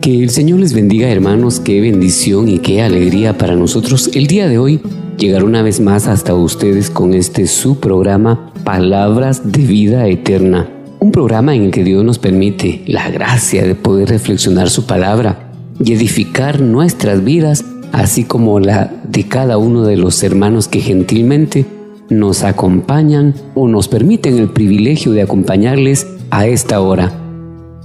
Que el Señor les bendiga hermanos, qué bendición y qué alegría para nosotros el día de hoy llegar una vez más hasta ustedes con este su programa Palabras de Vida Eterna. Un programa en que Dios nos permite la gracia de poder reflexionar su palabra y edificar nuestras vidas, así como la de cada uno de los hermanos que gentilmente nos acompañan o nos permiten el privilegio de acompañarles a esta hora.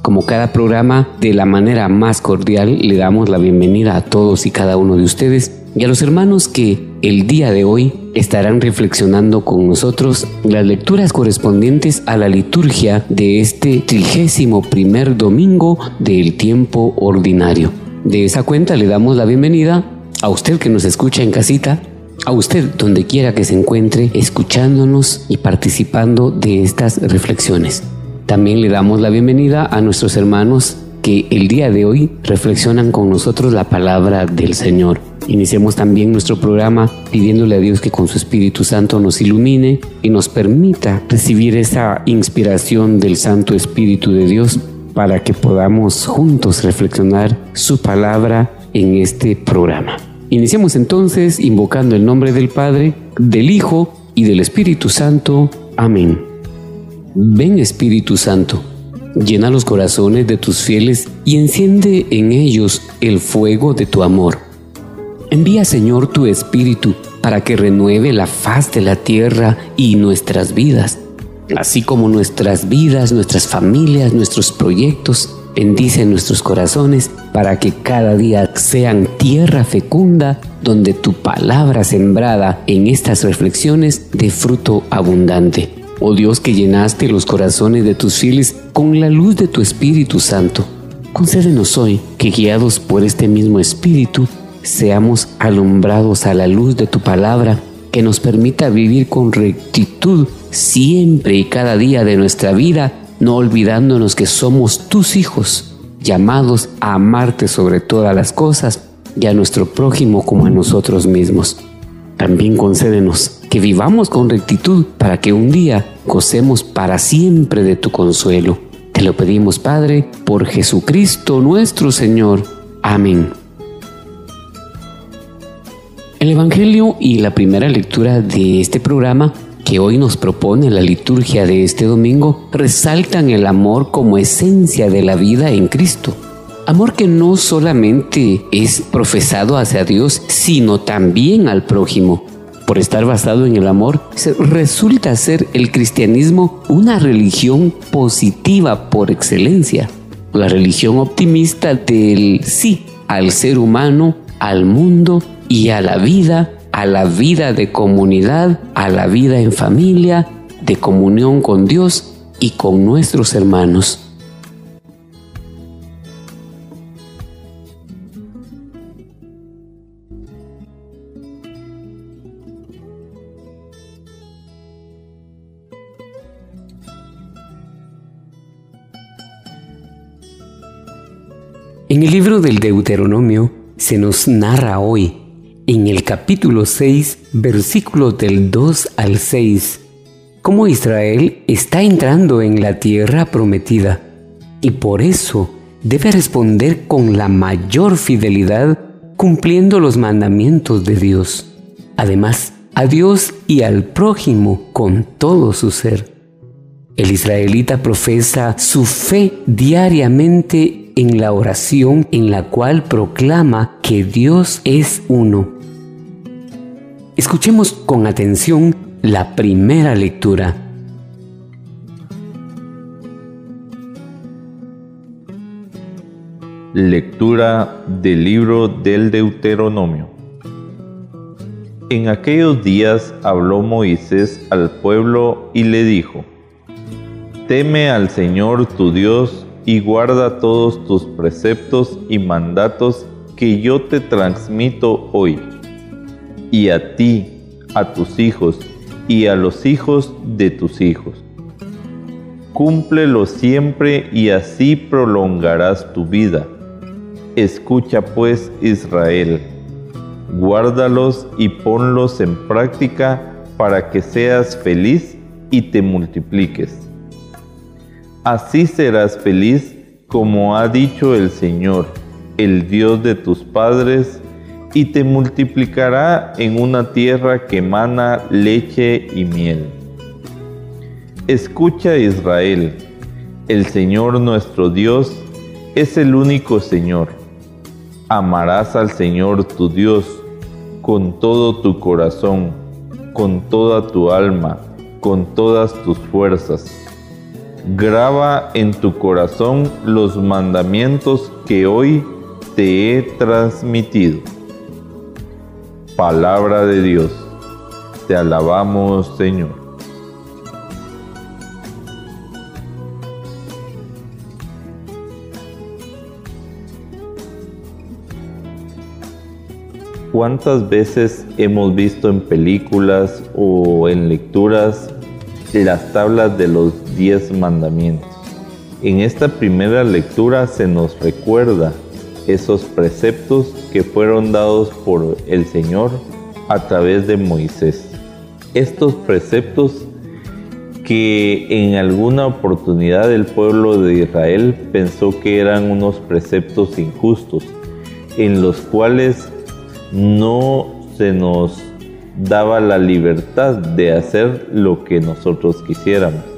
Como cada programa, de la manera más cordial le damos la bienvenida a todos y cada uno de ustedes y a los hermanos que el día de hoy estarán reflexionando con nosotros las lecturas correspondientes a la liturgia de este trigésimo primer domingo del tiempo ordinario. De esa cuenta le damos la bienvenida a usted que nos escucha en casita, a usted donde quiera que se encuentre escuchándonos y participando de estas reflexiones. También le damos la bienvenida a nuestros hermanos que el día de hoy reflexionan con nosotros la palabra del Señor. Iniciemos también nuestro programa pidiéndole a Dios que con su Espíritu Santo nos ilumine y nos permita recibir esa inspiración del Santo Espíritu de Dios para que podamos juntos reflexionar su palabra en este programa. Iniciemos entonces invocando el nombre del Padre, del Hijo y del Espíritu Santo. Amén. Ven Espíritu Santo, llena los corazones de tus fieles y enciende en ellos el fuego de tu amor. Envía Señor tu Espíritu para que renueve la faz de la tierra y nuestras vidas, así como nuestras vidas, nuestras familias, nuestros proyectos. Bendice nuestros corazones para que cada día sean tierra fecunda donde tu palabra sembrada en estas reflexiones dé fruto abundante. Oh Dios que llenaste los corazones de tus fieles con la luz de tu Espíritu Santo, concédenos hoy que guiados por este mismo Espíritu, seamos alumbrados a la luz de tu palabra, que nos permita vivir con rectitud siempre y cada día de nuestra vida, no olvidándonos que somos tus hijos, llamados a amarte sobre todas las cosas y a nuestro prójimo como a nosotros mismos. También concédenos que vivamos con rectitud para que un día gocemos para siempre de tu consuelo. Te lo pedimos, Padre, por Jesucristo nuestro Señor. Amén. El Evangelio y la primera lectura de este programa que hoy nos propone la liturgia de este domingo resaltan el amor como esencia de la vida en Cristo. Amor que no solamente es profesado hacia Dios, sino también al prójimo. Por estar basado en el amor, resulta ser el cristianismo una religión positiva por excelencia. La religión optimista del sí al ser humano, al mundo y a la vida, a la vida de comunidad, a la vida en familia, de comunión con Dios y con nuestros hermanos. En el libro del Deuteronomio se nos narra hoy, en el capítulo 6, versículos del 2 al 6, cómo Israel está entrando en la tierra prometida y por eso debe responder con la mayor fidelidad cumpliendo los mandamientos de Dios. Además, a Dios y al prójimo con todo su ser. El israelita profesa su fe diariamente en la oración en la cual proclama que Dios es uno. Escuchemos con atención la primera lectura. Lectura del libro del Deuteronomio. En aquellos días habló Moisés al pueblo y le dijo, Teme al Señor tu Dios y guarda todos tus preceptos y mandatos que yo te transmito hoy, y a ti, a tus hijos y a los hijos de tus hijos. Cúmplelo siempre y así prolongarás tu vida. Escucha pues Israel, guárdalos y ponlos en práctica para que seas feliz y te multipliques. Así serás feliz como ha dicho el Señor, el Dios de tus padres, y te multiplicará en una tierra que emana leche y miel. Escucha Israel, el Señor nuestro Dios es el único Señor. Amarás al Señor tu Dios con todo tu corazón, con toda tu alma, con todas tus fuerzas. Graba en tu corazón los mandamientos que hoy te he transmitido. Palabra de Dios. Te alabamos, Señor. ¿Cuántas veces hemos visto en películas o en lecturas las tablas de los diez mandamientos? En esta primera lectura se nos recuerda esos preceptos que fueron dados por el Señor a través de Moisés. Estos preceptos que en alguna oportunidad el pueblo de Israel pensó que eran unos preceptos injustos, en los cuales no se nos daba la libertad de hacer lo que nosotros quisiéramos.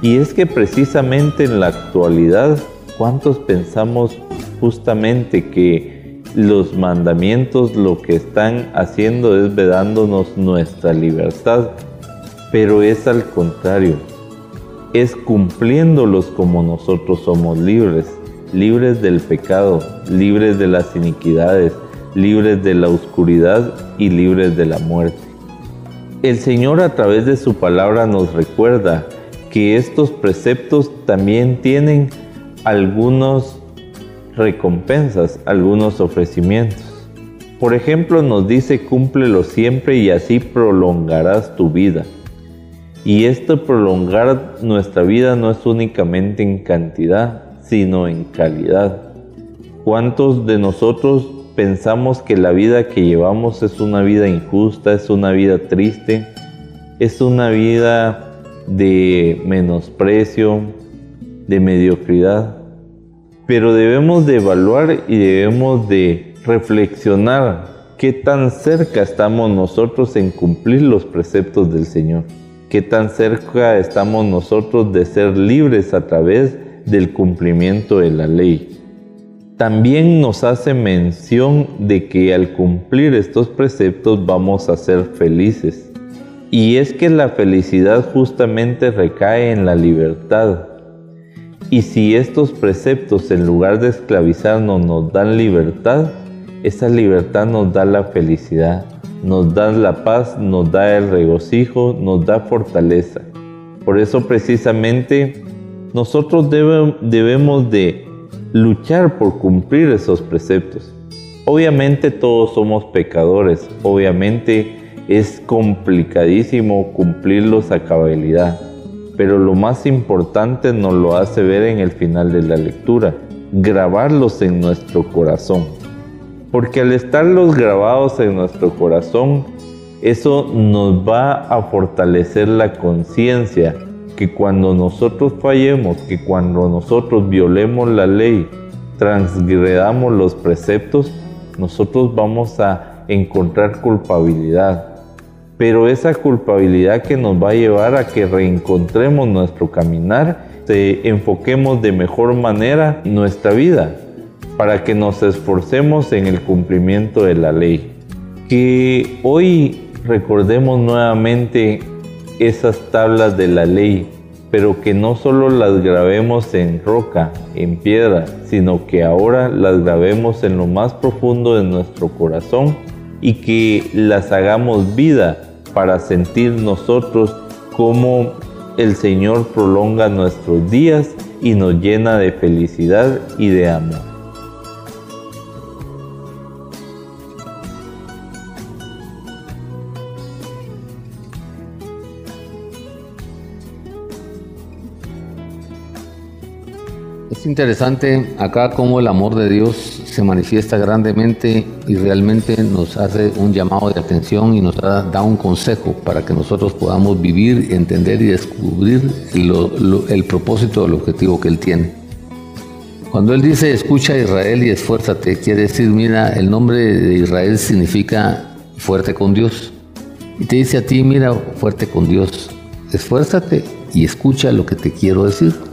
Y es que precisamente en la actualidad, ¿cuántos pensamos justamente que los mandamientos lo que están haciendo es vedándonos nuestra libertad, pero es al contrario, es cumpliéndolos como nosotros somos libres, libres del pecado, libres de las iniquidades, libres de la oscuridad y libres de la muerte. El Señor a través de su palabra nos recuerda que estos preceptos también tienen algunos recompensas, algunos ofrecimientos. Por ejemplo, nos dice cúmplelo siempre y así prolongarás tu vida. Y esto prolongar nuestra vida no es únicamente en cantidad, sino en calidad. ¿Cuántos de nosotros pensamos que la vida que llevamos es una vida injusta, es una vida triste, es una vida de menosprecio, de mediocridad? pero debemos de evaluar y debemos de reflexionar qué tan cerca estamos nosotros en cumplir los preceptos del Señor, qué tan cerca estamos nosotros de ser libres a través del cumplimiento de la ley. También nos hace mención de que al cumplir estos preceptos vamos a ser felices. Y es que la felicidad justamente recae en la libertad, y si estos preceptos en lugar de esclavizarnos nos dan libertad, esa libertad nos da la felicidad, nos da la paz, nos da el regocijo, nos da fortaleza. Por eso precisamente nosotros debemos de luchar por cumplir esos preceptos. Obviamente todos somos pecadores, obviamente es complicadísimo cumplirlos a cabalidad pero lo más importante nos lo hace ver en el final de la lectura, grabarlos en nuestro corazón. Porque al estarlos grabados en nuestro corazón, eso nos va a fortalecer la conciencia que cuando nosotros fallemos, que cuando nosotros violemos la ley, transgredamos los preceptos, nosotros vamos a encontrar culpabilidad, pero esa culpabilidad que nos va a llevar a que reencontremos nuestro caminar, se enfoquemos de mejor manera nuestra vida, para que nos esforcemos en el cumplimiento de la ley. Que hoy recordemos nuevamente esas tablas de la ley, pero que no solo las grabemos en roca, en piedra, sino que ahora las grabemos en lo más profundo de nuestro corazón y que las hagamos vida para sentir nosotros cómo el Señor prolonga nuestros días y nos llena de felicidad y de amor. Interesante acá cómo el amor de Dios se manifiesta grandemente y realmente nos hace un llamado de atención y nos da, un consejo para que nosotros podamos vivir, entender y descubrir el propósito, el objetivo que Él tiene. Cuando Él dice escucha a Israel y esfuérzate, quiere decir, mira, el nombre de Israel significa fuerte con Dios. Y te dice a ti, mira, fuerte con Dios, esfuérzate y escucha lo que te quiero decir.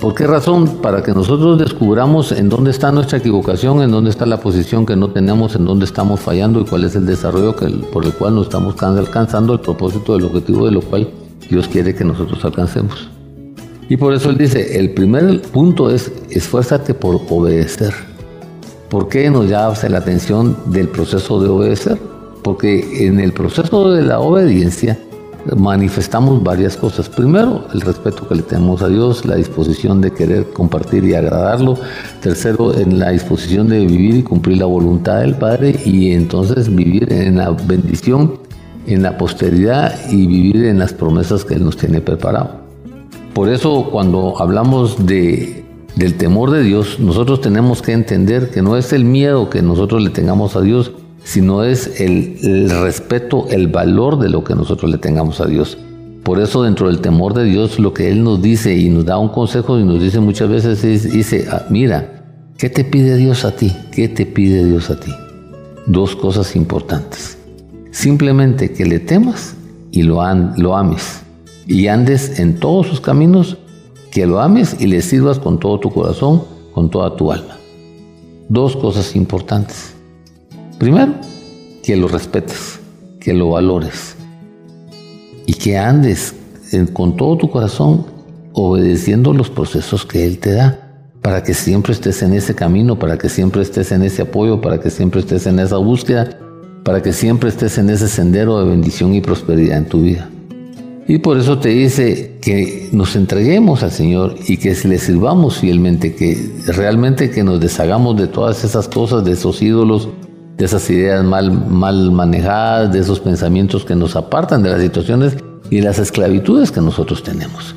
¿Por qué razón? Para que nosotros descubramos en dónde está nuestra equivocación, en dónde está la posición que no tenemos, en dónde estamos fallando y cuál es el desarrollo por el cual no estamos alcanzando el propósito del objetivo de lo cual Dios quiere que nosotros alcancemos. Y por eso Él dice, el primer punto es esfuérzate por obedecer. ¿Por qué nos llama la atención del proceso de obedecer? Porque en el proceso de la obediencia, manifestamos varias cosas. Primero, el respeto que le tenemos a Dios, la disposición de querer compartir y agradarlo. Tercero, en la disposición de vivir y cumplir la voluntad del Padre y entonces vivir en la bendición, en la posteridad y vivir en las promesas que Él nos tiene preparado. Por eso cuando hablamos de, del temor de Dios, nosotros tenemos que entender que no es el miedo que nosotros le tengamos a Dios, sino es el, respeto, el valor de lo que nosotros le tengamos a Dios. Por eso dentro del temor de Dios lo que Él nos dice y nos da un consejo y nos dice muchas veces es, dice, ah, mira, ¿qué te pide Dios a ti? ¿Qué te pide Dios a ti? Dos cosas importantes. Simplemente que le temas y lo, lo ames. Y andes en todos sus caminos, que lo ames y le sirvas con todo tu corazón, con toda tu alma. Dos cosas importantes. Primero, que lo respetes, que lo valores y que andes con todo tu corazón obedeciendo los procesos que Él te da, para que siempre estés en ese camino, para que siempre estés en ese apoyo, para que siempre estés en esa búsqueda, para que siempre estés en ese sendero de bendición y prosperidad en tu vida. Y por eso te dice que nos entreguemos al Señor y que le sirvamos fielmente, que realmente que nos deshagamos de todas esas cosas, de esos ídolos, de esas ideas mal, mal manejadas, de esos pensamientos que nos apartan de las situaciones y las esclavitudes que nosotros tenemos.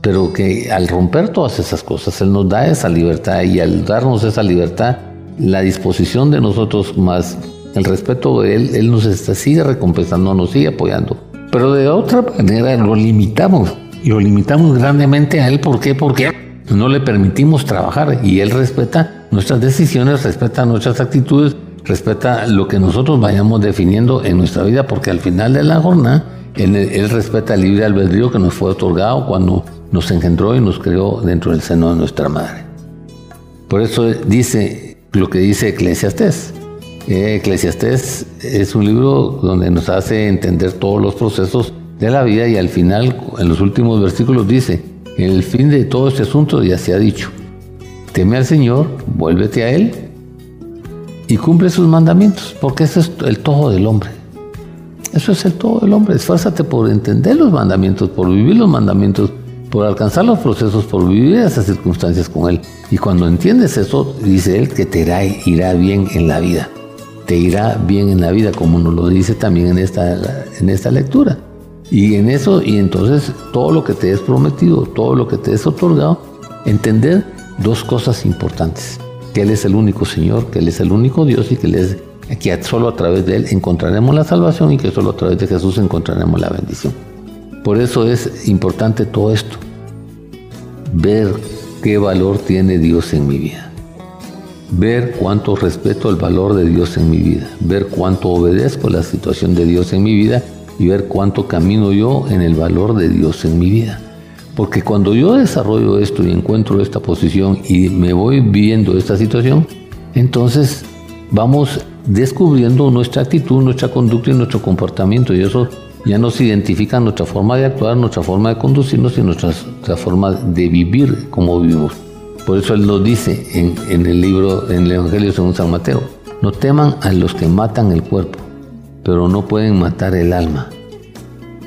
Pero que al romper todas esas cosas, Él nos da esa libertad y al darnos esa libertad, la disposición de nosotros más el respeto de Él, Él nos está, sigue recompensando, nos sigue apoyando. Pero de otra manera lo limitamos y lo limitamos grandemente a Él. ¿Por qué? Porque no le permitimos trabajar y Él respeta nuestras decisiones, respeta nuestras actitudes respeta lo que nosotros vayamos definiendo en nuestra vida, porque al final de la jornada, él, respeta el libre albedrío que nos fue otorgado cuando nos engendró y nos creó dentro del seno de nuestra madre. Por eso dice lo que dice Eclesiastés. Eh, Eclesiastés es un libro donde nos hace entender todos los procesos de la vida y al final, en los últimos versículos, dice, el fin de todo este asunto ya se ha dicho, teme al Señor, vuélvete a Él y cumple sus mandamientos, porque ese es el todo del hombre. Eso es el todo del hombre. Esfuérzate por entender los mandamientos, por vivir los mandamientos, por alcanzar los procesos, por vivir esas circunstancias con Él. Y cuando entiendes eso, dice Él que te irá, irá bien en la vida. Te irá bien en la vida, como nos lo dice también en esta, en esta lectura. Y en eso, y entonces todo lo que te es prometido, todo lo que te es otorgado, entender dos cosas importantes que Él es el único Señor, que Él es el único Dios y que, es, que solo a través de Él encontraremos la salvación y que solo a través de Jesús encontraremos la bendición. Por eso es importante todo esto, ver qué valor tiene Dios en mi vida, ver cuánto respeto el valor de Dios en mi vida, ver cuánto obedezco la situación de Dios en mi vida y ver cuánto camino yo en el valor de Dios en mi vida. Porque cuando yo desarrollo esto y encuentro esta posición y me voy viendo esta situación, entonces vamos descubriendo nuestra actitud, nuestra conducta y nuestro comportamiento y eso ya nos identifica nuestra forma de actuar, nuestra forma de conducirnos y nuestra, forma de vivir como vivimos. Por eso Él nos dice en, el libro, en el Evangelio según San Mateo, no teman a los que matan el cuerpo, pero no pueden matar el alma.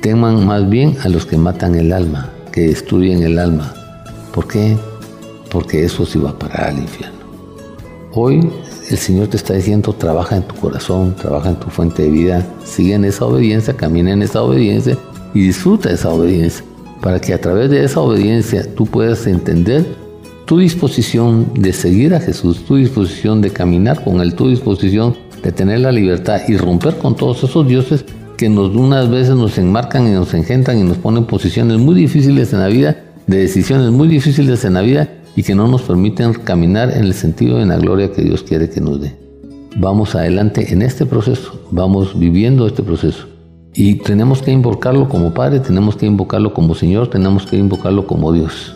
Teman más bien a los que matan el alma, que destruyen el alma. ¿Por qué? Porque eso sí va a parar al infierno. Hoy el Señor te está diciendo, trabaja en tu corazón, trabaja en tu fuente de vida, sigue en esa obediencia, camina en esa obediencia y disfruta de esa obediencia, para que a través de esa obediencia tú puedas entender tu disposición de seguir a Jesús, tu disposición de caminar con Él, tu disposición de tener la libertad y romper con todos esos dioses que unas veces nos enmarcan y nos engendran y nos ponen posiciones muy difíciles en la vida, de decisiones muy difíciles en la vida y que no nos permiten caminar en el sentido de la gloria que Dios quiere que nos dé. Vamos adelante en este proceso, vamos viviendo este proceso. Y tenemos que invocarlo como Padre, tenemos que invocarlo como Señor, tenemos que invocarlo como Dios.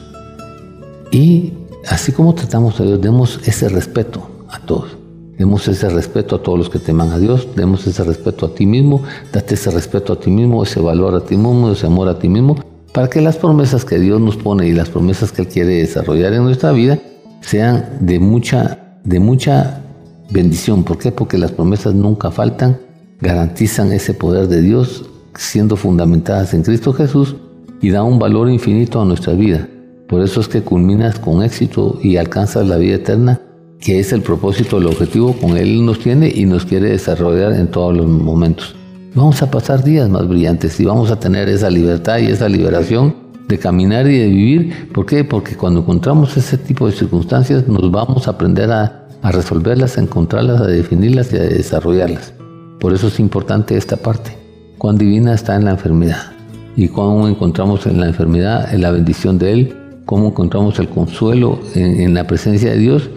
Y así como tratamos a Dios, demos ese respeto a todos. Demos ese respeto a todos los que teman a Dios, demos ese respeto a ti mismo, date ese respeto a ti mismo, ese valor a ti mismo, ese amor a ti mismo para que las promesas que Dios nos pone y las promesas que Él quiere desarrollar en nuestra vida sean de mucha, de mucha bendición. ¿Por qué? Porque las promesas nunca faltan, garantizan ese poder de Dios siendo fundamentadas en Cristo Jesús y da un valor infinito a nuestra vida. Por eso es que culminas con éxito y alcanzas la vida eterna, que es el propósito, el objetivo con Él nos tiene y nos quiere desarrollar en todos los momentos vamos a pasar días más brillantes y vamos a tener esa libertad y esa liberación de caminar y de vivir. ¿Por qué? Porque cuando encontramos ese tipo de circunstancias nos vamos a aprender a, resolverlas, a encontrarlas, a definirlas y a desarrollarlas. Por eso es importante esta parte. Cuán divina está en la enfermedad y cómo encontramos en la enfermedad en la bendición de Él, cómo encontramos el consuelo en, la presencia de Dios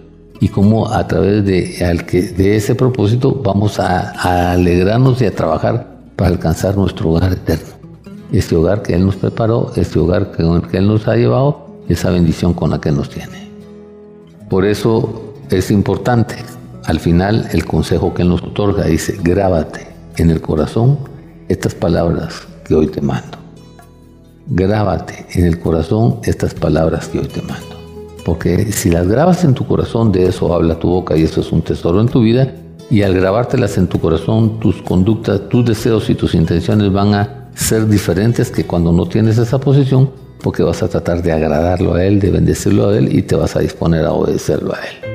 y cómo a través de, de ese propósito vamos a, a alegrarnos y a trabajar para alcanzar nuestro hogar eterno. Este hogar que Él nos preparó, este hogar que, que Él nos ha llevado, esa bendición con la que nos tiene. Por eso es importante, al final, el consejo que Él nos otorga dice, grábate en el corazón estas palabras que hoy te mando. Grábate en el corazón estas palabras que hoy te mando. Porque si las grabas en tu corazón, de eso habla tu boca y eso es un tesoro en tu vida, y al grabártelas en tu corazón, tus conductas, tus deseos y tus intenciones van a ser diferentes que cuando no tienes esa posición, porque vas a tratar de agradarlo a Él, de bendecirlo a Él y te vas a disponer a obedecerlo a Él.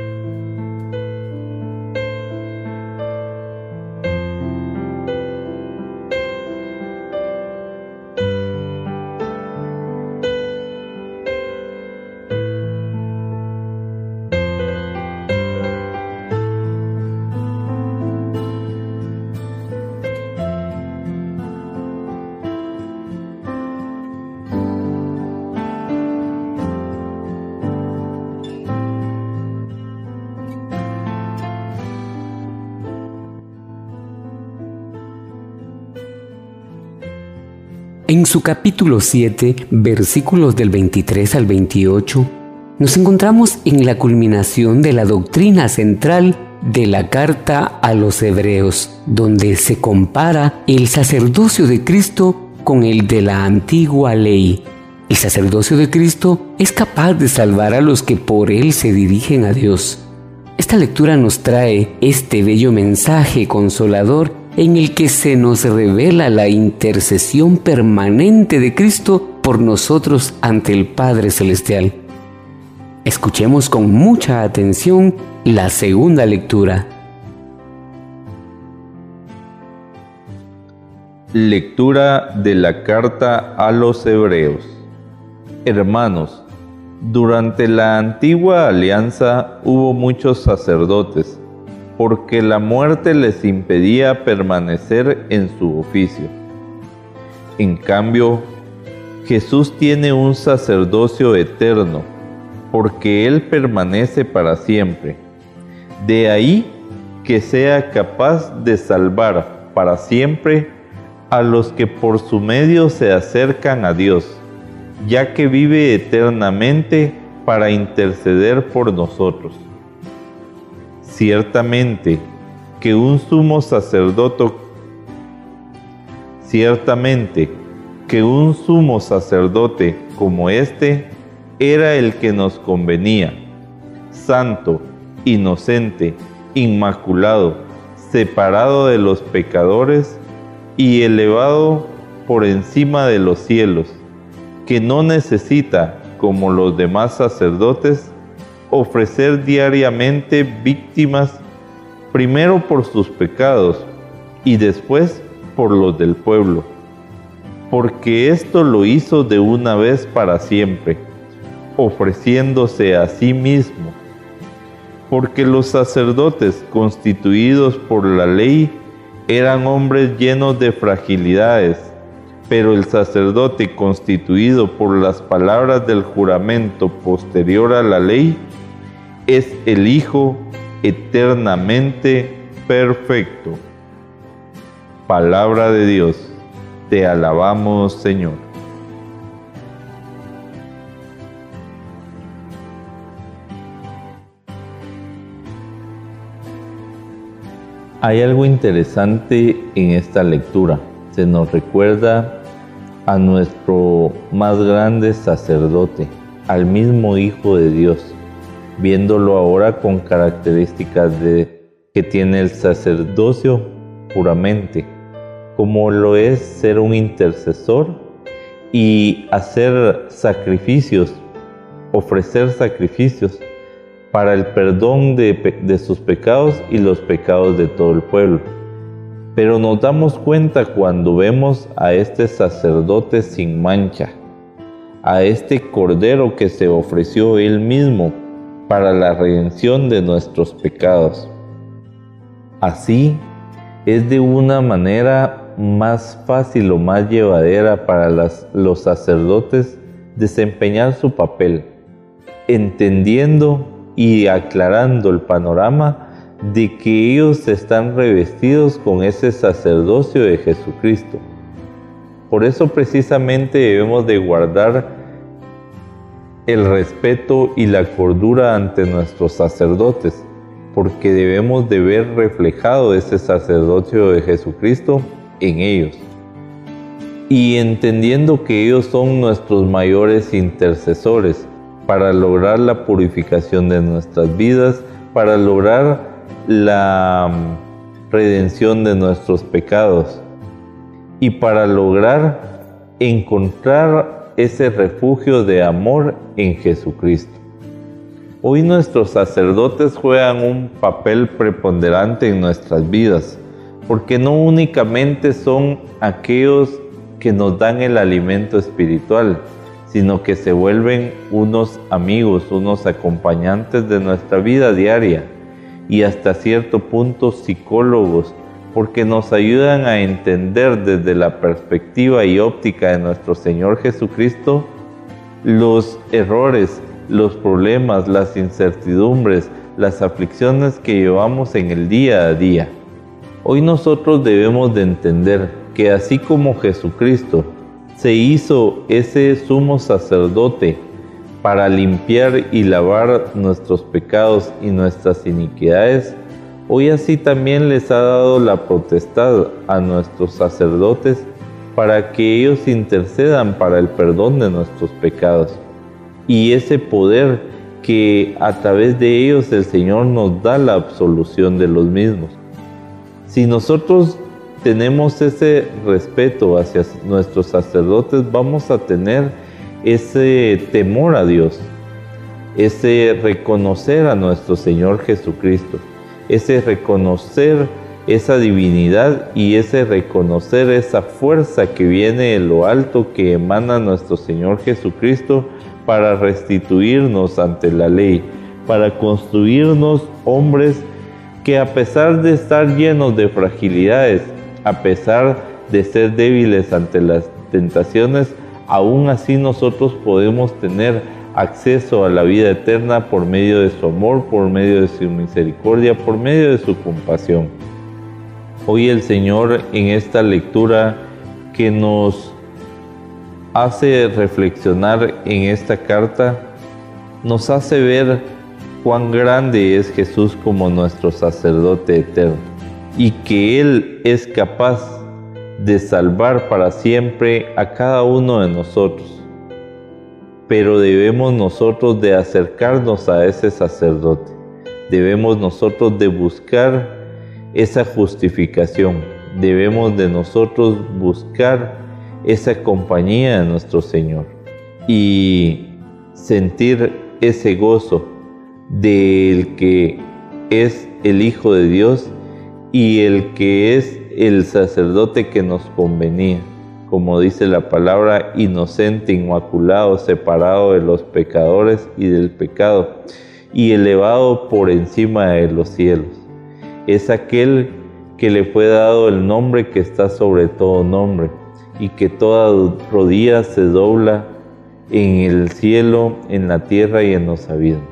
Su capítulo 7, versículos del 23 al 28, nos encontramos en la culminación de la doctrina central de la carta a los hebreos, donde se compara el sacerdocio de Cristo con el de la antigua ley. El sacerdocio de Cristo es capaz de salvar a los que por él se dirigen a Dios. Esta lectura nos trae este bello mensaje consolador en el que se nos revela la intercesión permanente de Cristo por nosotros ante el Padre Celestial. Escuchemos con mucha atención la segunda lectura. Lectura de la carta a los Hebreos. Hermanos, durante la antigua alianza hubo muchos sacerdotes porque la muerte les impedía permanecer en su oficio. En cambio, Jesús tiene un sacerdocio eterno, porque Él permanece para siempre. De ahí que sea capaz de salvar para siempre a los que por su medio se acercan a Dios, ya que vive eternamente para interceder por nosotros. Ciertamente, que un sumo sacerdote, ciertamente que un sumo sacerdote como este era el que nos convenía, santo, inocente, inmaculado, separado de los pecadores y elevado por encima de los cielos, que no necesita, como los demás sacerdotes, ofrecer diariamente víctimas primero por sus pecados y después por los del pueblo, porque esto lo hizo de una vez para siempre, ofreciéndose a sí mismo, porque los sacerdotes constituidos por la ley eran hombres llenos de fragilidades, pero el sacerdote constituido por las palabras del juramento posterior a la ley es el Hijo eternamente perfecto. Palabra de Dios, te alabamos Señor. Hay algo interesante en esta lectura. Se nos recuerda a nuestro más grande sacerdote, al mismo Hijo de Dios, viéndolo ahora con características de, que tiene el sacerdocio puramente, como lo es ser un intercesor y hacer sacrificios, ofrecer sacrificios para el perdón de, de, sus pecados y los pecados de todo el pueblo. Pero nos damos cuenta cuando vemos a este sacerdote sin mancha, a este cordero que se ofreció él mismo para la redención de nuestros pecados. Así es de una manera más fácil o más llevadera para los sacerdotes desempeñar su papel, entendiendo y aclarando el panorama de que ellos están revestidos con ese sacerdocio de Jesucristo. Por eso precisamente debemos de guardar el respeto y la cordura ante nuestros sacerdotes, porque debemos de ver reflejado ese sacerdocio de Jesucristo en ellos. Y entendiendo que ellos son nuestros mayores intercesores para lograr la purificación de nuestras vidas, para lograr la mm, redención de nuestros pecados y para lograr encontrar ese refugio de amor en Jesucristo. Hoy nuestros sacerdotes juegan un papel preponderante en nuestras vidas, porque no únicamente son aquellos que nos dan el alimento espiritual, sino que se vuelven unos amigos, unos acompañantes de nuestra vida diaria y hasta cierto punto psicólogos porque nos ayudan a entender desde la perspectiva y óptica de nuestro Señor Jesucristo los errores, los problemas, las incertidumbres, las aflicciones que llevamos en el día a día. Hoy nosotros debemos de entender que así como Jesucristo se hizo ese sumo sacerdote para limpiar y lavar nuestros pecados y nuestras iniquidades, Hoy así también les ha dado la potestad a nuestros sacerdotes para que ellos intercedan para el perdón de nuestros pecados. Y ese poder que a través de ellos el Señor nos da la absolución de los mismos. Si nosotros tenemos ese respeto hacia nuestros sacerdotes, vamos a tener ese temor a Dios, ese reconocer a nuestro Señor Jesucristo ese reconocer esa divinidad y ese reconocer esa fuerza que viene de lo alto que emana nuestro Señor Jesucristo para restituirnos ante la ley, para construirnos hombres que a pesar de estar llenos de fragilidades, a pesar de ser débiles ante las tentaciones, aún así nosotros podemos tener acceso a la vida eterna por medio de su amor, por medio de su misericordia, por medio de su compasión. Hoy el Señor en esta lectura que nos hace reflexionar en esta carta, nos hace ver cuán grande es Jesús como nuestro sacerdote eterno. y que Él es capaz de salvar para siempre a cada uno de nosotros. Pero debemos nosotros de acercarnos a ese sacerdote. Debemos nosotros de buscar esa justificación. Debemos de nosotros buscar esa compañía de nuestro Señor y sentir ese gozo del que es el Hijo de Dios y el que es el sacerdote que nos convenía, como dice la palabra, inocente, inmaculado, separado de los pecadores y del pecado, y elevado por encima de los cielos. Es aquel que le fue dado el nombre que está sobre todo nombre, y que toda rodilla se dobla en el cielo, en la tierra y en los abismos.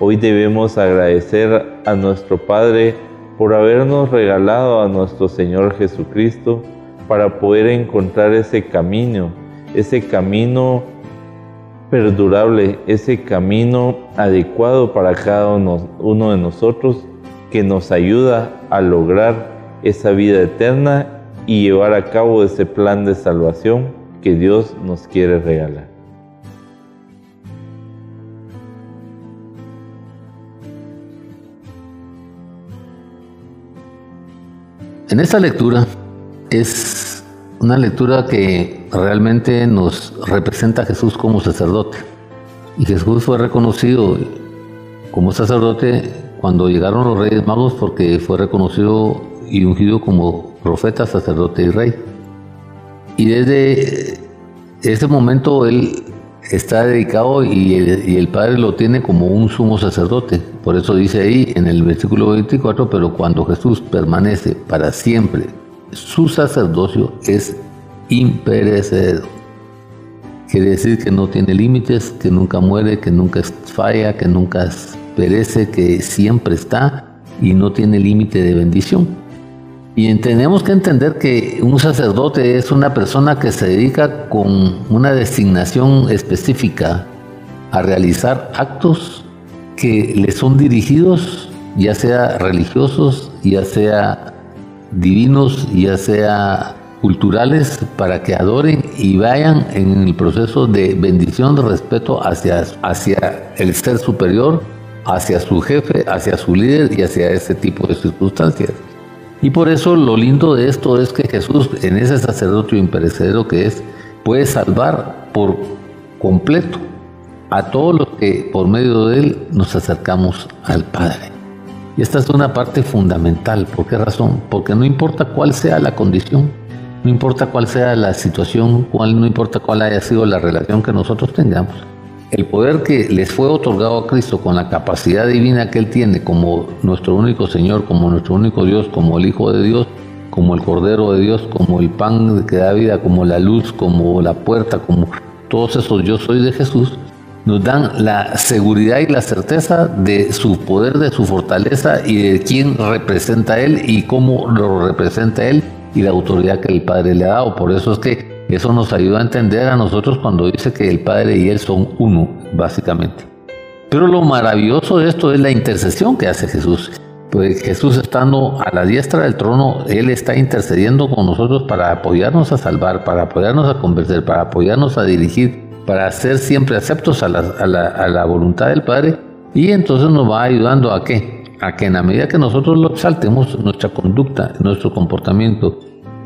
Hoy debemos agradecer a nuestro Padre por habernos regalado a nuestro Señor Jesucristo para poder encontrar ese camino, ese camino perdurable, ese camino adecuado para cada uno, de nosotros que nos ayuda a lograr esa vida eterna y llevar a cabo ese plan de salvación que Dios nos quiere regalar. En esta lectura es una lectura que realmente nos representa a Jesús como sacerdote. Y Jesús fue reconocido como sacerdote cuando llegaron los reyes magos porque fue reconocido y ungido como profeta, sacerdote y rey. Y desde ese momento él está dedicado y el, Padre lo tiene como un sumo sacerdote. Por eso dice ahí en el versículo 24, pero cuando Jesús permanece para siempre, su sacerdocio es imperecedero. Quiere decir que no tiene límites, que nunca muere, que nunca falla, que nunca perece, que siempre está y no tiene límite de bendición. Y tenemos que entender que un sacerdote es una persona que se dedica con una designación específica a realizar actos que le son dirigidos, ya sea religiosos, ya sea divinos, ya sea culturales, para que adoren y vayan en el proceso de bendición, de respeto hacia, hacia el ser superior, hacia su jefe, hacia su líder y hacia ese tipo de circunstancias. Y por eso lo lindo de esto es que Jesús, en ese sacerdocio imperecedero que es, puede salvar por completo a todos los que por medio de él nos acercamos al Padre. Y esta es una parte fundamental. ¿Por qué razón? Porque no importa cuál sea la condición, no importa cuál sea la situación, cuál, no importa cuál haya sido la relación que nosotros tengamos, el poder que les fue otorgado a Cristo con la capacidad divina que Él tiene como nuestro único Señor, como nuestro único Dios, como el Hijo de Dios, como el Cordero de Dios, como el pan que da vida, como la luz, como la puerta, como todos esos yo soy de Jesús, nos dan la seguridad y la certeza de su poder, de su fortaleza y de quién representa Él y cómo lo representa Él y la autoridad que el Padre le ha dado. Por eso es que eso nos ayuda a entender a nosotros cuando dice que el Padre y Él son uno, básicamente. Pero lo maravilloso de esto es la intercesión que hace Jesús. Pues Jesús estando a la diestra del trono, Él está intercediendo con nosotros para apoyarnos a salvar, para apoyarnos a convencer, para apoyarnos a dirigir, para ser siempre aceptos a la, a la, a la voluntad del Padre. Y entonces nos va ayudando a qué? A que en la medida que nosotros lo exaltemos, nuestra conducta, nuestro comportamiento,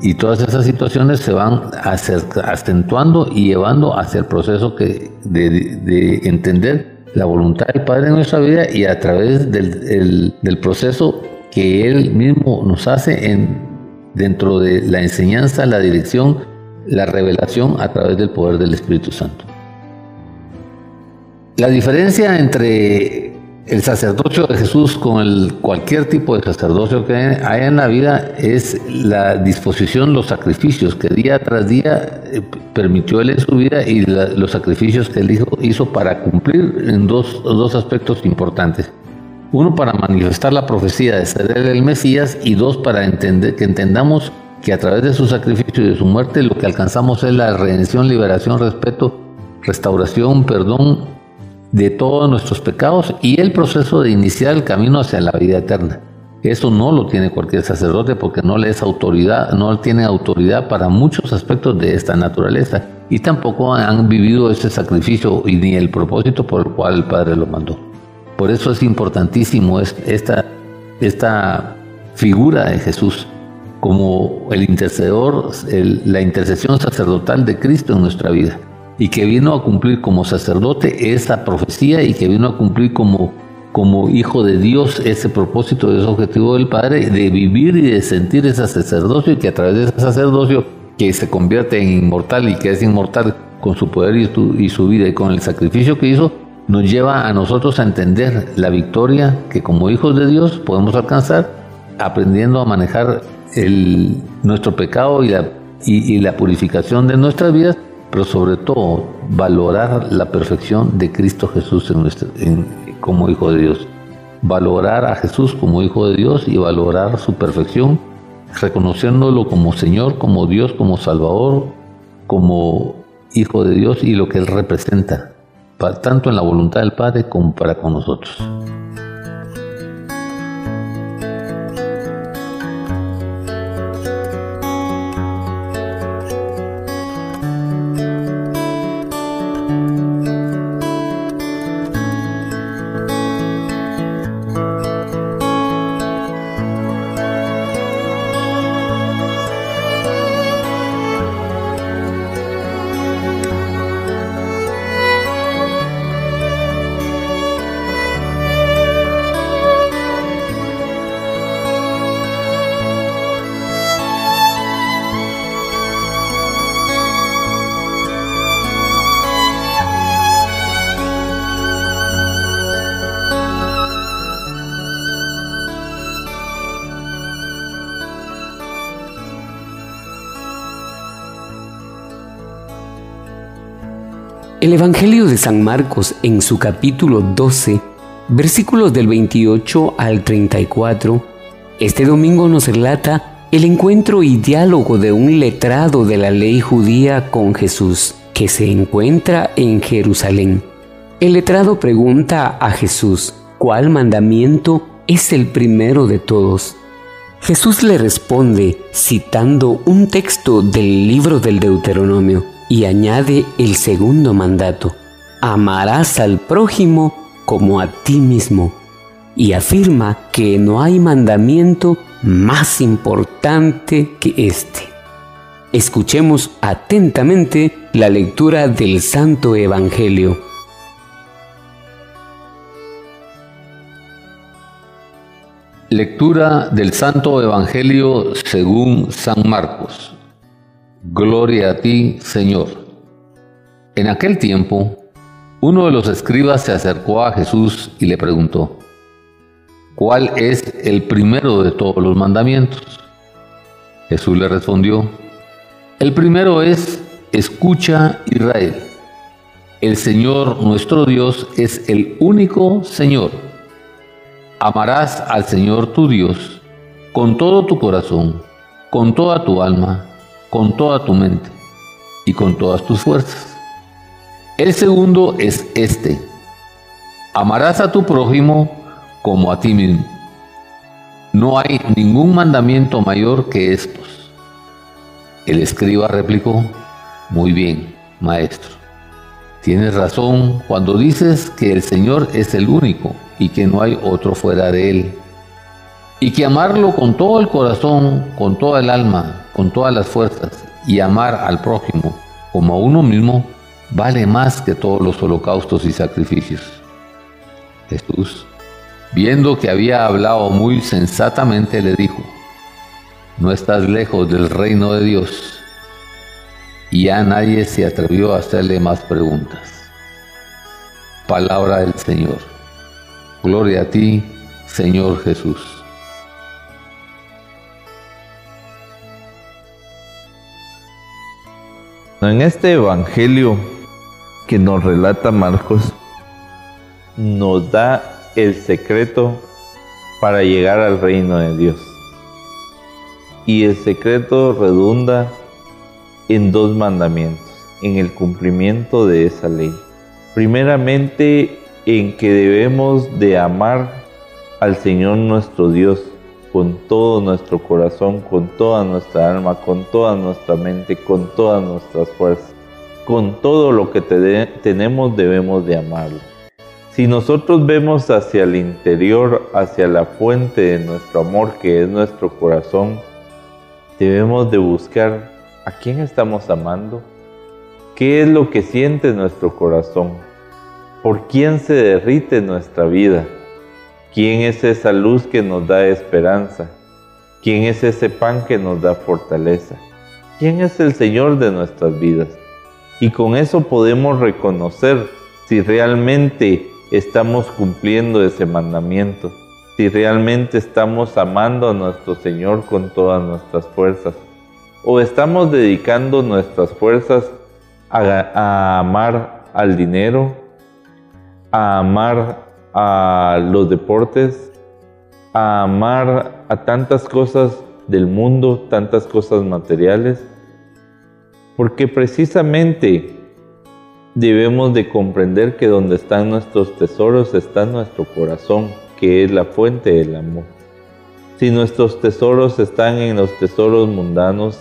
y todas esas situaciones se van acentuando y llevando hacia el proceso que, de, entender la voluntad del Padre en nuestra vida y a través del, del proceso que Él mismo nos hace en, dentro de la enseñanza, la dirección, la revelación a través del poder del Espíritu Santo. La diferencia entre el sacerdocio de Jesús con el, cualquier tipo de sacerdocio que haya en la vida es la disposición, los sacrificios que día tras día eh, permitió él en su vida y los sacrificios que él hizo, hizo para cumplir en dos, dos, aspectos importantes. Uno para manifestar la profecía de ser el Mesías y dos para entender, que entendamos que a través de su sacrificio y de su muerte lo que alcanzamos es la redención, liberación, respeto, restauración, perdón de todos nuestros pecados y el proceso de iniciar el camino hacia la vida eterna. Eso no lo tiene cualquier sacerdote porque no le es autoridad, no tiene autoridad para muchos aspectos de esta naturaleza y tampoco han vivido ese sacrificio y ni el propósito por el cual el Padre lo mandó. Por eso es importantísimo esta, esta figura de Jesús como el intercedor, la intercesión sacerdotal de Cristo en nuestra vida y que vino a cumplir como sacerdote esa profecía y que vino a cumplir como, como hijo de Dios ese propósito, ese objetivo del Padre de vivir y de sentir ese sacerdocio y que a través de ese sacerdocio que se convierte en inmortal y que es inmortal con su poder y, y su vida y con el sacrificio que hizo, nos lleva a nosotros a entender la victoria que como hijos de Dios podemos alcanzar aprendiendo a manejar el, nuestro pecado y la, y, la purificación de nuestras vidas, pero sobre todo valorar la perfección de Cristo Jesús como Hijo de Dios. Valorar a Jesús como Hijo de Dios y valorar su perfección, reconociéndolo como Señor, como Dios, como Salvador, como Hijo de Dios y lo que Él representa tanto en la voluntad del Padre como para con nosotros. Evangelio de San Marcos en su capítulo 12, versículos del 28 al 34, este domingo nos relata el encuentro y diálogo de un letrado de la ley judía con Jesús, que se encuentra en Jerusalén. El letrado pregunta a Jesús, ¿cuál mandamiento es el primero de todos? Jesús le responde citando un texto del libro del Deuteronomio y añade el segundo mandato, amarás al prójimo como a ti mismo, y afirma que no hay mandamiento más importante que este. Escuchemos atentamente la lectura del Santo Evangelio. Lectura del Santo Evangelio según San Marcos. Gloria a ti, Señor. En aquel tiempo, uno de los escribas se acercó a Jesús y le preguntó, ¿cuál es el primero de todos los mandamientos? Jesús le respondió, el primero es, escucha Israel, el Señor nuestro Dios es el único Señor. Amarás al Señor tu Dios con todo tu corazón, con toda tu alma, con toda tu mente y con todas tus fuerzas. El segundo es este. Amarás a tu prójimo como a ti mismo. No hay ningún mandamiento mayor que estos. El escriba replicó, muy bien, maestro. Tienes razón cuando dices que el Señor es el único y que no hay otro fuera de Él y que amarlo con todo el corazón, con toda el alma, con todas las fuerzas y amar al prójimo como a uno mismo vale más que todos los holocaustos y sacrificios. Jesús, viendo que había hablado muy sensatamente, le dijo, no estás lejos del reino de Dios. Y ya nadie se atrevió a hacerle más preguntas. Palabra del Señor. Gloria a ti, Señor Jesús. En este Evangelio que nos relata Marcos, nos da el secreto para llegar al reino de Dios. Y el secreto redunda en dos mandamientos, en el cumplimiento de esa ley. Primeramente, en que debemos de amar al Señor nuestro Dios con todo nuestro corazón, con toda nuestra alma, con toda nuestra mente, con todas nuestras fuerzas. Con todo lo que tenemos debemos de amarlo. Si nosotros vemos hacia el interior, hacia la fuente de nuestro amor que es nuestro corazón, debemos de buscar a quién estamos amando, qué es lo que siente nuestro corazón, por quién se derrite nuestra vida, quién es esa luz que nos da esperanza, quién es ese pan que nos da fortaleza, quién es el Señor de nuestras vidas. Y con eso podemos reconocer si realmente estamos cumpliendo ese mandamiento, si realmente estamos amando a nuestro Señor con todas nuestras fuerzas, o estamos dedicando nuestras fuerzas a, amar al dinero, a amar a los deportes, a amar a tantas cosas del mundo, tantas cosas materiales, porque precisamente debemos de comprender que donde están nuestros tesoros está nuestro corazón, que es la fuente del amor. Si nuestros tesoros están en los tesoros mundanos,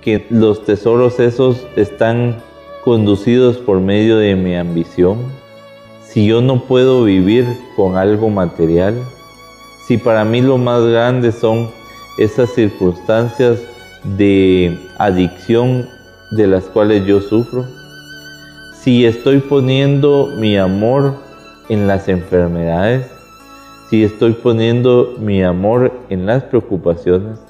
que los tesoros esos están conducidos por medio de mi ambición, si yo no puedo vivir con algo material, si para mí lo más grande son esas circunstancias de adicción de las cuales yo sufro, si estoy poniendo mi amor en las enfermedades, si estoy poniendo mi amor en las preocupaciones,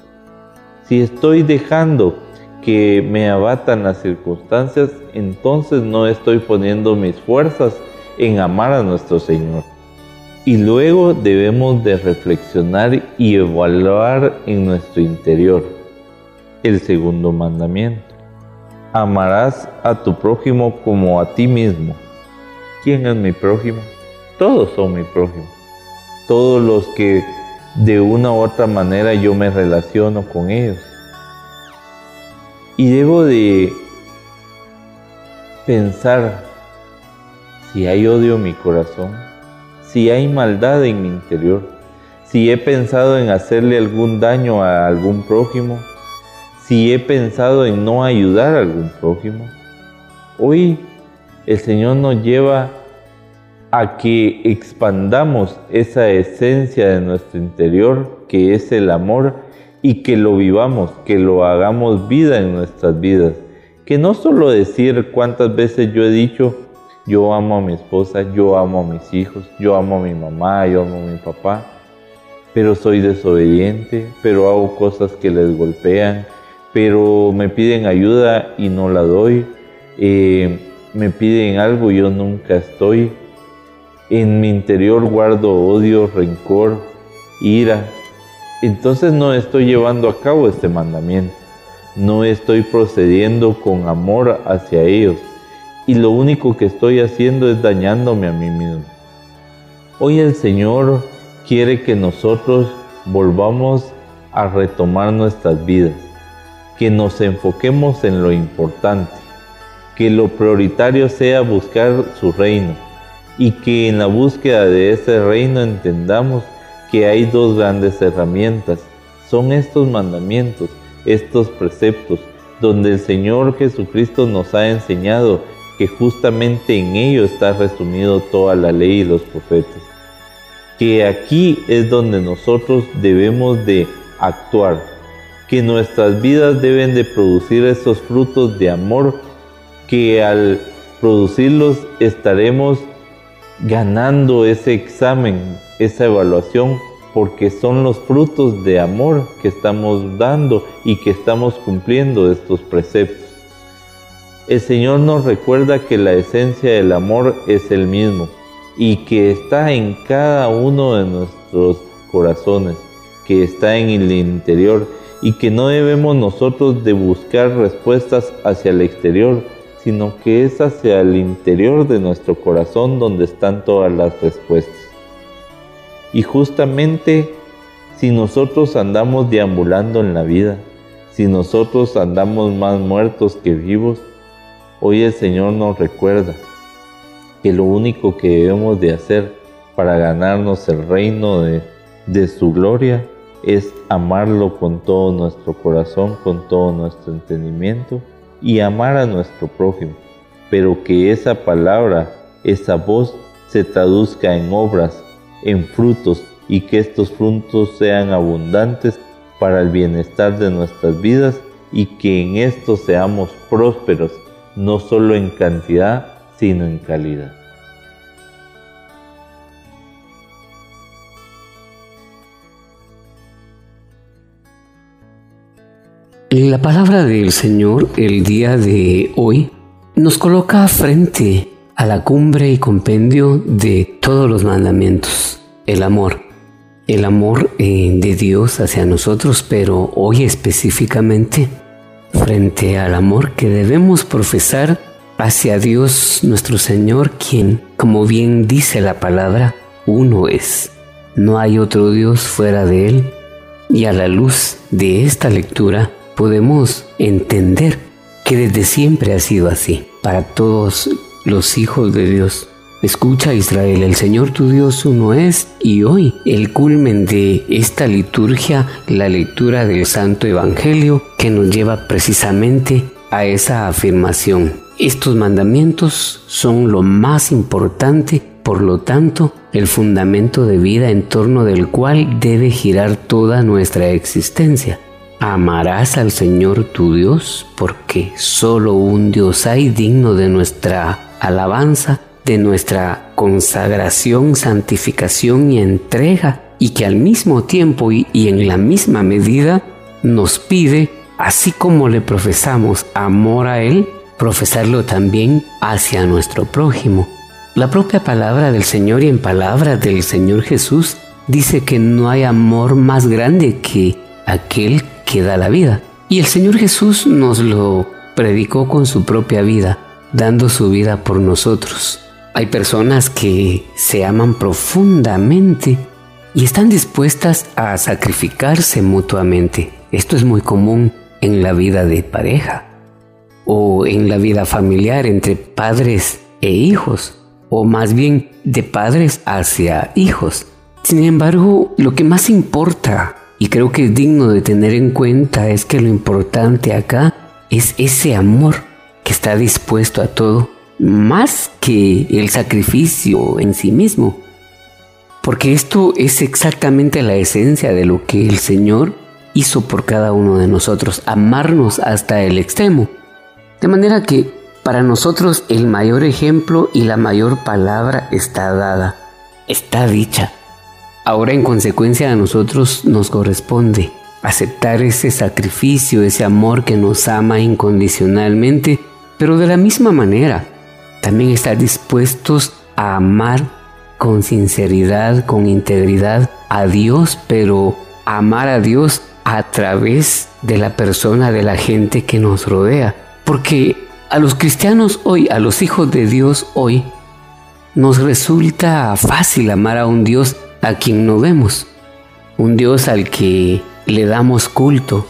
si estoy dejando que me abatan las circunstancias, entonces no estoy poniendo mis fuerzas en amar a nuestro Señor. Y luego debemos de reflexionar y evaluar en nuestro interior el segundo mandamiento amarás a tu prójimo como a ti mismo. ¿Quién es mi prójimo? Todos son mi prójimo. Todos los que de una u otra manera yo me relaciono con ellos. Y debo de pensar si hay odio en mi corazón, si hay maldad en mi interior, si he pensado en hacerle algún daño a algún prójimo, si he pensado en no ayudar a algún prójimo. Hoy el Señor nos lleva a que expandamos esa esencia de nuestro interior, que es el amor, y que lo vivamos, que lo hagamos vida en nuestras vidas. Que no solo decir cuántas veces yo he dicho, yo amo a mi esposa, yo amo a mis hijos, yo amo a mi mamá, yo amo a mi papá, pero soy desobediente, pero hago cosas que les golpean, pero me piden ayuda y no la doy. Eh, me piden algo y yo nunca estoy. En mi interior guardo odio, rencor, ira. Entonces no estoy llevando a cabo este mandamiento. No estoy procediendo con amor hacia ellos. Y lo único que estoy haciendo es dañándome a mí mismo. Hoy el Señor quiere que nosotros volvamos a retomar nuestras vidas que nos enfoquemos en lo importante, que lo prioritario sea buscar su reino y que en la búsqueda de ese reino entendamos que hay dos grandes herramientas. Son estos mandamientos, estos preceptos, donde el Señor Jesucristo nos ha enseñado que justamente en ello está resumido toda la ley y los profetas. Que aquí es donde nosotros debemos de actuar, que nuestras vidas deben de producir esos frutos de amor que al producirlos estaremos ganando ese examen, esa evaluación, porque son los frutos de amor que estamos dando y que estamos cumpliendo estos preceptos. El Señor nos recuerda que la esencia del amor es el mismo y que está en cada uno de nuestros corazones, que está en el interior y que no debemos nosotros de buscar respuestas hacia el exterior, sino que es hacia el interior de nuestro corazón donde están todas las respuestas. Y justamente si nosotros andamos deambulando en la vida, si nosotros andamos más muertos que vivos, hoy el Señor nos recuerda que lo único que debemos de hacer para ganarnos el reino de, de su gloria es amarlo con todo nuestro corazón, con todo nuestro entendimiento y amar a nuestro prójimo, pero que esa palabra, esa voz se traduzca en obras, en frutos y que estos frutos sean abundantes para el bienestar de nuestras vidas y que en esto seamos prósperos, no solo en cantidad, sino en calidad. La palabra del Señor el día de hoy nos coloca frente a la cumbre y compendio de todos los mandamientos, el amor. El amor eh, de Dios hacia nosotros, pero hoy específicamente frente al amor que debemos profesar hacia Dios nuestro Señor, quien, como bien dice la palabra, uno es. No hay otro Dios fuera de Él. Y a la luz de esta lectura, podemos entender que desde siempre ha sido así para todos los hijos de Dios. Escucha Israel, el Señor tu Dios uno es y hoy el culmen de esta liturgia, la lectura del Santo Evangelio que nos lleva precisamente a esa afirmación. Estos mandamientos son lo más importante, por lo tanto, el fundamento de vida en torno del cual debe girar toda nuestra existencia. Amarás al Señor tu Dios porque solo un Dios hay digno de nuestra alabanza, de nuestra consagración, santificación y entrega y que al mismo tiempo y, en la misma medida nos pide, así como le profesamos amor a Él, profesarlo también hacia nuestro prójimo. La propia palabra del Señor y en palabras del Señor Jesús dice que no hay amor más grande que aquel que da la vida. Y el Señor Jesús nos lo predicó con su propia vida, dando su vida por nosotros. Hay personas que se aman profundamente y están dispuestas a sacrificarse mutuamente. Esto es muy común en la vida de pareja o en la vida familiar entre padres e hijos, o más bien de padres hacia hijos. Sin embargo, lo que más importa y creo que es digno de tener en cuenta es que lo importante acá es ese amor que está dispuesto a todo, más que el sacrificio en sí mismo. Porque esto es exactamente la esencia de lo que el Señor hizo por cada uno de nosotros, amarnos hasta el extremo. De manera que para nosotros el mayor ejemplo y la mayor palabra está dada, está dicha. Ahora en consecuencia a nosotros nos corresponde aceptar ese sacrificio, ese amor que nos ama incondicionalmente, pero de la misma manera, también estar dispuestos a amar con sinceridad, con integridad a Dios, pero amar a Dios a través de la persona, de la gente que nos rodea. Porque a los cristianos hoy, a los hijos de Dios hoy, nos resulta fácil amar a un Dios a quien no vemos, un Dios al que le damos culto,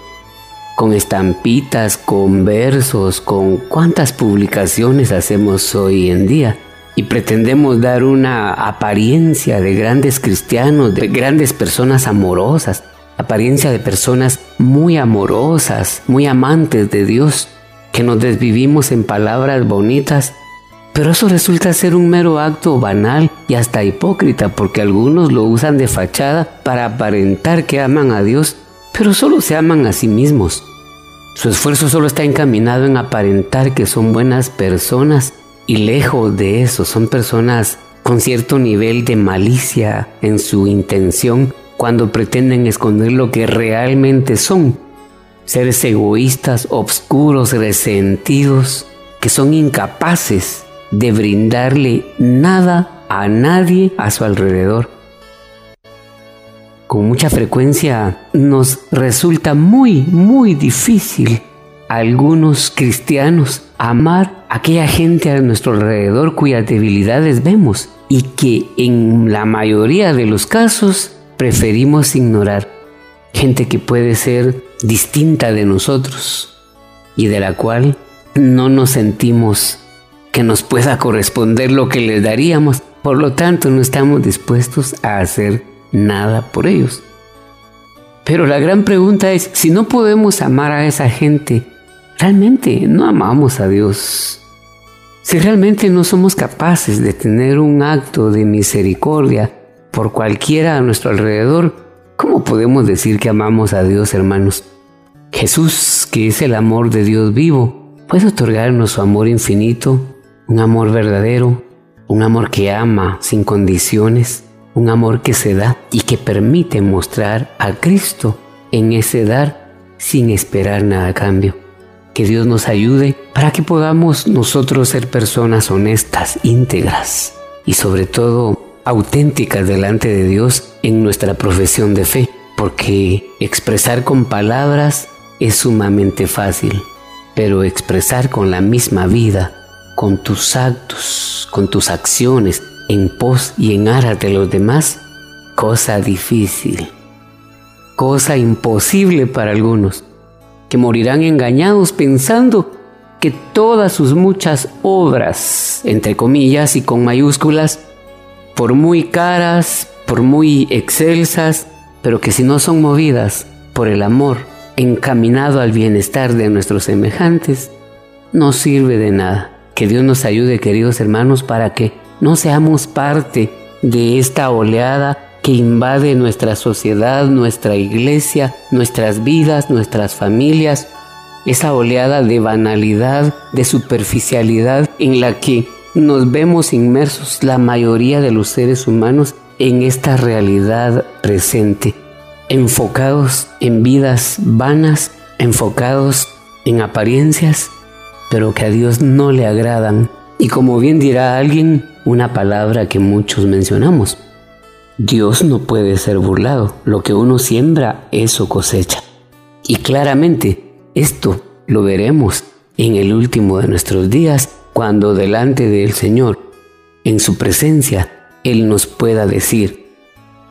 con estampitas, con versos, con cuántas publicaciones hacemos hoy en día. Y pretendemos dar una apariencia de grandes cristianos, de grandes personas amorosas, apariencia de personas muy amorosas, muy amantes de Dios, que nos desvivimos en palabras bonitas pero eso resulta ser un mero acto banal y hasta hipócrita porque algunos lo usan de fachada para aparentar que aman a Dios, pero solo se aman a sí mismos. Su esfuerzo solo está encaminado en aparentar que son buenas personas y lejos de eso son personas con cierto nivel de malicia en su intención cuando pretenden esconder lo que realmente son. Seres egoístas, obscuros, resentidos, que son incapaces de brindarle nada a nadie a su alrededor. Con mucha frecuencia nos resulta muy, muy difícil a algunos cristianos amar a aquella gente a nuestro alrededor cuyas debilidades vemos y que en la mayoría de los casos preferimos ignorar. Gente que puede ser distinta de nosotros y de la cual no nos sentimos que nos pueda corresponder lo que les daríamos. Por lo tanto, no estamos dispuestos a hacer nada por ellos. Pero la gran pregunta es, si no podemos amar a esa gente, ¿realmente no amamos a Dios? Si realmente no somos capaces de tener un acto de misericordia por cualquiera a nuestro alrededor, ¿cómo podemos decir que amamos a Dios, hermanos? Jesús, que es el amor de Dios vivo, puede otorgarnos su amor infinito, un amor verdadero, un amor que ama sin condiciones, un amor que se da y que permite mostrar a Cristo en ese dar sin esperar nada a cambio. Que Dios nos ayude para que podamos nosotros ser personas honestas, íntegras y sobre todo auténticas delante de Dios en nuestra profesión de fe, porque expresar con palabras es sumamente fácil, pero expresar con la misma vida, con tus actos, con tus acciones, en pos y en aras de los demás, cosa difícil, cosa imposible para algunos, que morirán engañados pensando que todas sus muchas obras, entre comillas y con mayúsculas, por muy caras, por muy excelsas, pero que si no son movidas por el amor encaminado al bienestar de nuestros semejantes, no sirve de nada. Que Dios nos ayude, queridos hermanos, para que no seamos parte de esta oleada que invade nuestra sociedad, nuestra iglesia, nuestras vidas, nuestras familias, esa oleada de banalidad, de superficialidad en la que nos vemos inmersos la mayoría de los seres humanos en esta realidad presente, enfocados en vidas vanas, enfocados en apariencias, pero que a Dios no le agradan. Y como bien dirá alguien, una palabra que muchos mencionamos. Dios no puede ser burlado, lo que uno siembra, eso cosecha. Y claramente esto lo veremos en el último de nuestros días, cuando delante del Señor, en su presencia, Él nos pueda decir,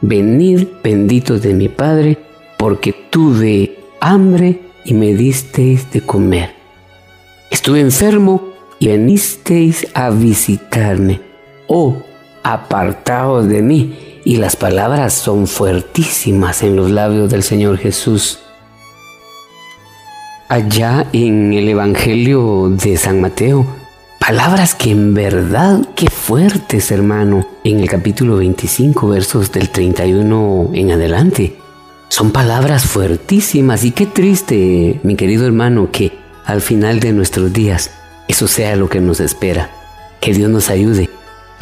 venid benditos de mi Padre, porque tuve hambre y me disteis de comer. Estuve enfermo y venisteis a visitarme oh, apartaos de mí. Y las palabras son fuertísimas en los labios del Señor Jesús. Allá en el Evangelio de San Mateo, palabras que en verdad, qué fuertes hermano, en el capítulo 25 versos del 31 en adelante. Son palabras fuertísimas y qué triste, mi querido hermano, que al final de nuestros días eso sea lo que nos espera. Que Dios nos ayude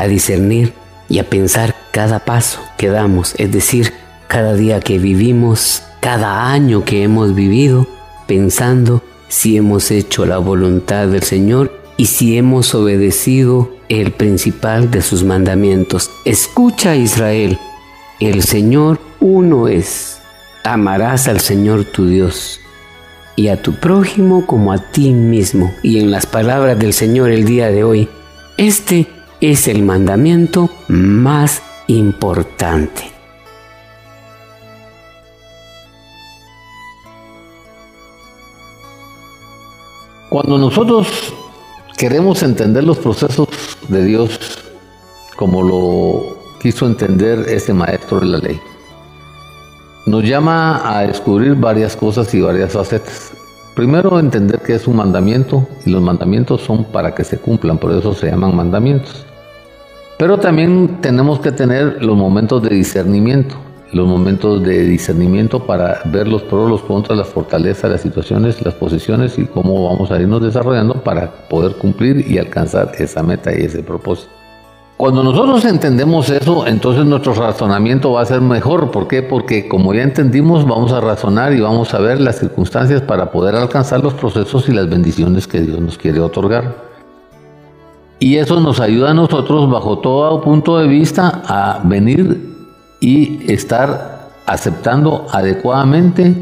a discernir y a pensar cada paso que damos, es decir, cada día que vivimos, cada año que hemos vivido, pensando si hemos hecho la voluntad del Señor y si hemos obedecido el principal de sus mandamientos. Escucha Israel, el Señor uno es. Amarás al Señor tu Dios y a tu prójimo como a ti mismo. Y en las palabras del Señor el día de hoy, este es el mandamiento más importante. Cuando nosotros queremos entender los procesos de Dios como lo quiso entender este maestro de la ley, nos llama a descubrir varias cosas y varias facetas. Primero, entender que es un mandamiento y los mandamientos son para que se cumplan, por eso se llaman mandamientos. Pero también tenemos que tener los momentos de discernimiento, los momentos de discernimiento para ver los pros, los contras, las fortalezas, las situaciones, las posiciones y cómo vamos a irnos desarrollando para poder cumplir y alcanzar esa meta y ese propósito. Cuando nosotros entendemos eso, entonces nuestro razonamiento va a ser mejor. ¿Por qué? Porque como ya entendimos, vamos a razonar y vamos a ver las circunstancias para poder alcanzar los procesos y las bendiciones que Dios nos quiere otorgar. Y eso nos ayuda a nosotros, bajo todo punto de vista, a venir y estar aceptando adecuadamente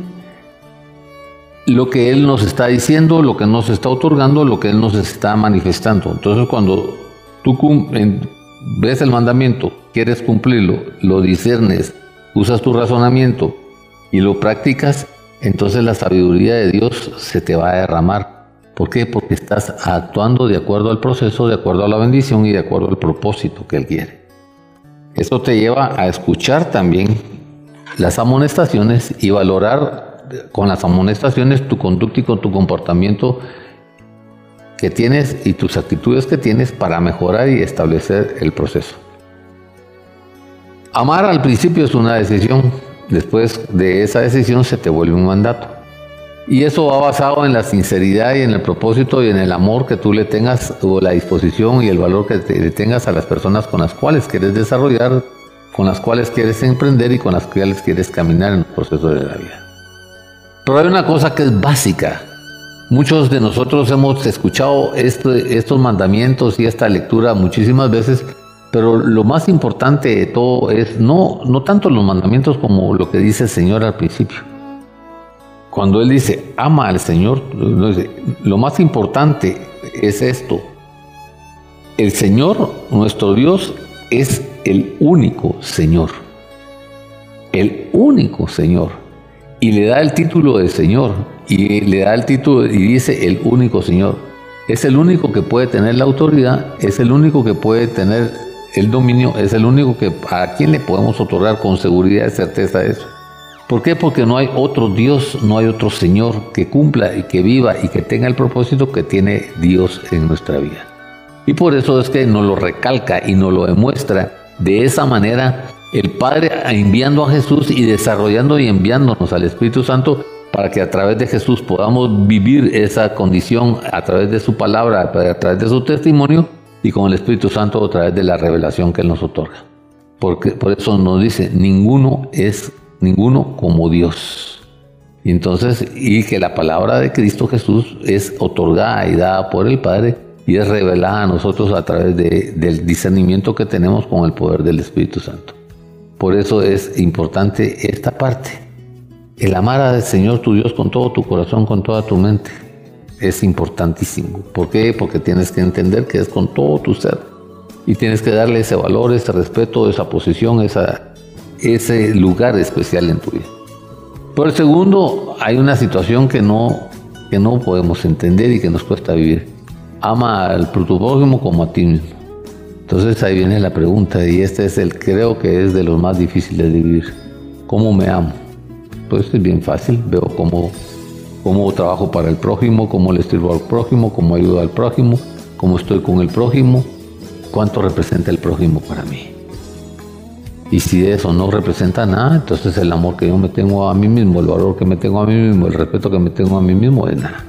lo que Él nos está diciendo, lo que nos está otorgando, lo que Él nos está manifestando. Entonces cuando tú ves el mandamiento, quieres cumplirlo, lo discernes, usas tu razonamiento y lo practicas, entonces la sabiduría de Dios se te va a derramar. ¿Por qué? Porque estás actuando de acuerdo al proceso, de acuerdo a la bendición y de acuerdo al propósito que Él quiere. Esto te lleva a escuchar también las amonestaciones y valorar con las amonestaciones tu conducta y con tu comportamiento que tienes y tus actitudes que tienes para mejorar y establecer el proceso. Amar al principio es una decisión, después de esa decisión se te vuelve un mandato. Y eso va basado en la sinceridad y en el propósito y en el amor que tú le tengas o la disposición y el valor que le tengas a las personas con las cuales quieres desarrollar, con las cuales quieres emprender y con las cuales quieres caminar en el proceso de la vida. Pero hay una cosa que es básica. Muchos de nosotros hemos escuchado estos mandamientos y esta lectura muchísimas veces, pero lo más importante de todo es no, no tanto los mandamientos como lo que dice el Señor al principio. Cuando Él dice, ama al Señor, lo más importante es esto. El Señor, nuestro Dios, es el único Señor. El único Señor. Y le da el título de Señor. Y le da el título y dice el único Señor. Es el único que puede tener la autoridad, es el único que puede tener el dominio, es el único que a quien le podemos otorgar con seguridad y certeza eso. ¿Por qué? Porque no hay otro Dios, no hay otro Señor que cumpla y que viva y que tenga el propósito que tiene Dios en nuestra vida. Y por eso es que nos lo recalca y nos lo demuestra de esa manera el Padre enviando a Jesús y desarrollando y enviándonos al Espíritu Santo para que a través de Jesús podamos vivir esa condición a través de su palabra, a través de su testimonio y con el Espíritu Santo a través de la revelación que Él nos otorga. Porque por eso nos dice, ninguno es ninguno como Dios. Y entonces, y que la palabra de Cristo Jesús es otorgada y dada por el Padre y es revelada a nosotros a través del discernimiento que tenemos con el poder del Espíritu Santo. Por eso es importante esta parte. El amar al Señor tu Dios con todo tu corazón, con toda tu mente, es importantísimo. ¿Por qué? Porque tienes que entender que es con todo tu ser. Y tienes que darle ese valor, ese respeto, esa posición, esa, ese lugar especial en tu vida. Por el segundo, hay una situación que no, que no podemos entender y que nos cuesta vivir. Ama al prójimo como a ti mismo. Entonces ahí viene la pregunta y este es el creo que es de los más difíciles de vivir. ¿Cómo me amo? Pues es bien fácil, veo cómo, cómo trabajo para el prójimo, cómo le sirvo al prójimo, cómo ayudo al prójimo, cómo estoy con el prójimo, cuánto representa el prójimo para mí. Y si eso no representa nada, entonces el amor que yo me tengo a mí mismo, el valor que me tengo a mí mismo, el respeto que me tengo a mí mismo es nada.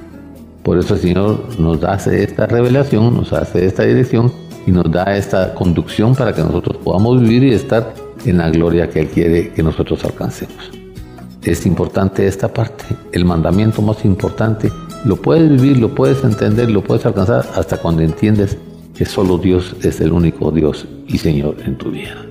Por eso el Señor nos hace esta revelación, nos hace esta dirección y nos da esta conducción para que nosotros podamos vivir y estar en la gloria que Él quiere que nosotros alcancemos. Es importante esta parte, el mandamiento más importante. Lo puedes vivir, lo puedes entender, lo puedes alcanzar hasta cuando entiendes que solo Dios es el único Dios y Señor en tu vida.